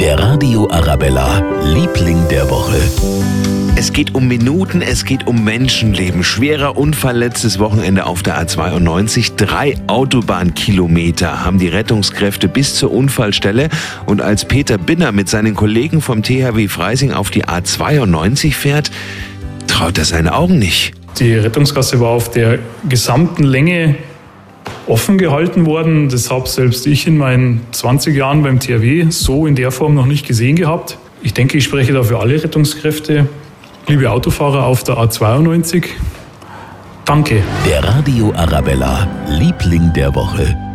Der Radio Arabella, Liebling der Woche. Es geht um Minuten, es geht um Menschenleben. Schwerer Unfall letztes Wochenende auf der A92. Drei Autobahnkilometer haben die Rettungskräfte bis zur Unfallstelle. Und als Peter Binner mit seinen Kollegen vom THW Freising auf die A92 fährt, traut er seine Augen nicht. Die Rettungsgasse war auf der gesamten Länge offen gehalten worden. Das habe selbst ich in meinen 20 Jahren beim THW so in der Form noch nicht gesehen gehabt. Ich denke, ich spreche da für alle Rettungskräfte. Liebe Autofahrer auf der A92, danke. Der Radio Arabella, Liebling der Woche.